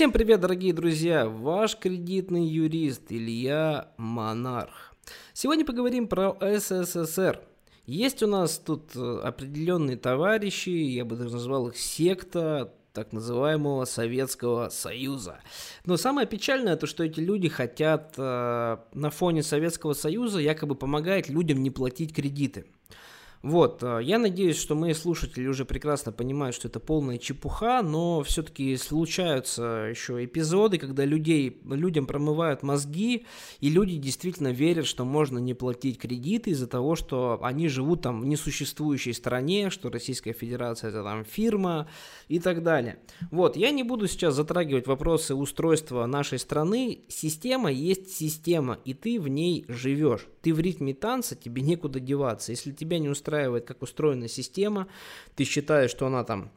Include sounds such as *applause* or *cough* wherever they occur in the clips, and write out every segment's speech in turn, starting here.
Всем привет, дорогие друзья! Ваш кредитный юрист Илья Монарх. Сегодня поговорим про СССР. Есть у нас тут э, определенные товарищи, я бы даже назвал их секта, так называемого Советского Союза. Но самое печальное то, что эти люди хотят э, на фоне Советского Союза якобы помогать людям не платить кредиты. Вот, э, я надеюсь, что мои слушатели уже прекрасно понимают, что это полная чепуха, но все-таки случаются еще эпизоды, когда людей, людям промывают мозги, и люди действительно верят, что можно не платить кредиты из-за того, что они живут там в несуществующей стране, что Российская Федерация это там фирма и так далее. Вот, я не буду сейчас затрагивать вопросы устройства нашей страны. Система есть система, и ты в ней живешь. Ты в ритме танца, тебе некуда деваться. Если тебя не устраивает устраивает, как устроена система, ты считаешь, что она там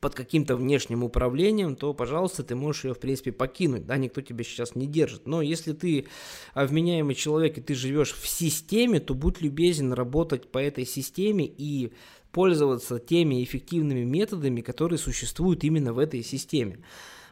под каким-то внешним управлением, то, пожалуйста, ты можешь ее, в принципе, покинуть, да, никто тебя сейчас не держит. Но если ты вменяемый человек, и ты живешь в системе, то будь любезен работать по этой системе и пользоваться теми эффективными методами, которые существуют именно в этой системе.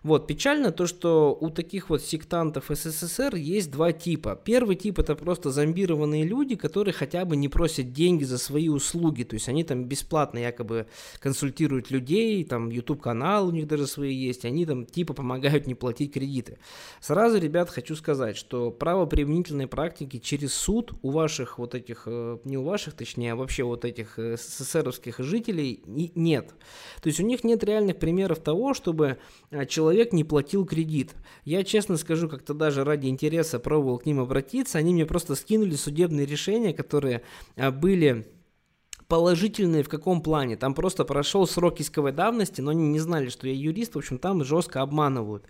Вот, печально то, что у таких вот сектантов СССР есть два типа. Первый тип это просто зомбированные люди, которые хотя бы не просят деньги за свои услуги, то есть они там бесплатно якобы консультируют людей, там YouTube канал у них даже свои есть, они там типа помогают не платить кредиты. Сразу, ребят, хочу сказать, что право применительной практики через суд у ваших вот этих, э, не у ваших, точнее, а вообще вот этих э, СССРовских жителей нет. То есть у них нет реальных примеров того, чтобы э, человек человек не платил кредит. Я честно скажу, как-то даже ради интереса пробовал к ним обратиться, они мне просто скинули судебные решения, которые а, были положительные в каком плане? Там просто прошел срок исковой давности, но они не знали, что я юрист, в общем, там жестко обманывают.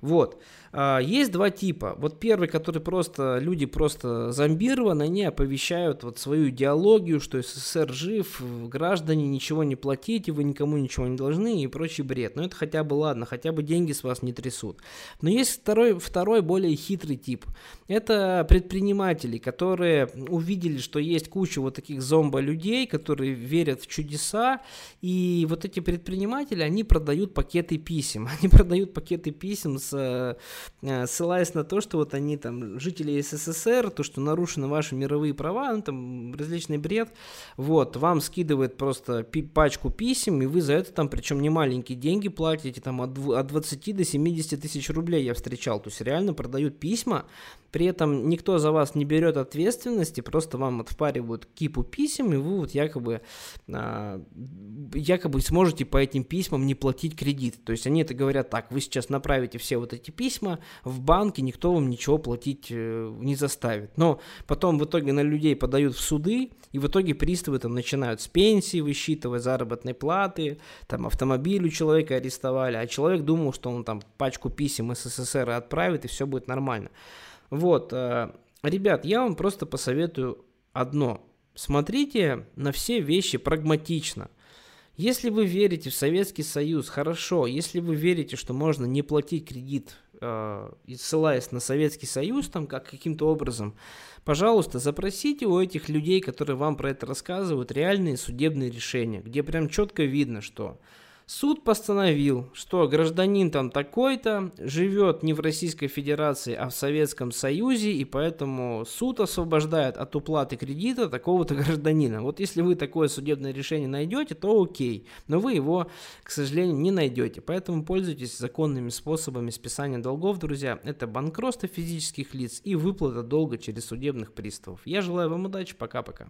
Вот. А, есть два типа. Вот первый, который просто, люди просто зомбированы, они оповещают вот свою идеологию, что СССР жив, граждане ничего не платите, вы никому ничего не должны и прочий бред. Но это хотя бы ладно, хотя бы деньги с вас не трясут. Но есть второй, второй более хитрый тип. Это предприниматели, которые увидели, что есть куча вот таких зомбо-людей, которые верят в чудеса, и вот эти предприниматели, они продают пакеты писем. *laughs* Они продают пакеты писем с ссылаясь на то, что вот они там, жители СССР, то, что нарушены ваши мировые права, ну, там различный бред, вот, вам скидывает просто пачку писем, и вы за это там, причем не маленькие деньги платите, там от 20 до 70 тысяч рублей я встречал, то есть реально продают письма, при этом никто за вас не берет ответственности, просто вам отвпаривают кипу писем, и вы вот якобы, а, якобы сможете по этим письмам не платить кредит. То есть они это говорят так, вы сейчас направите все вот эти письма в банке, никто вам ничего платить э, не заставит. Но потом в итоге на людей подают в суды, и в итоге приставы там начинают с пенсии высчитывать, заработной платы, там автомобиль у человека арестовали, а человек думал, что он там пачку писем СССР отправит, и все будет нормально. Вот, э, ребят, я вам просто посоветую одно. Смотрите на все вещи прагматично. Если вы верите в Советский Союз, хорошо. Если вы верите, что можно не платить кредит, ссылаясь на Советский Союз, там как каким-то образом, пожалуйста, запросите у этих людей, которые вам про это рассказывают, реальные судебные решения, где прям четко видно, что Суд постановил, что гражданин там такой-то живет не в Российской Федерации, а в Советском Союзе, и поэтому суд освобождает от уплаты кредита такого-то гражданина. Вот если вы такое судебное решение найдете, то окей, но вы его, к сожалению, не найдете. Поэтому пользуйтесь законными способами списания долгов, друзья. Это банкротство физических лиц и выплата долга через судебных приставов. Я желаю вам удачи, пока-пока.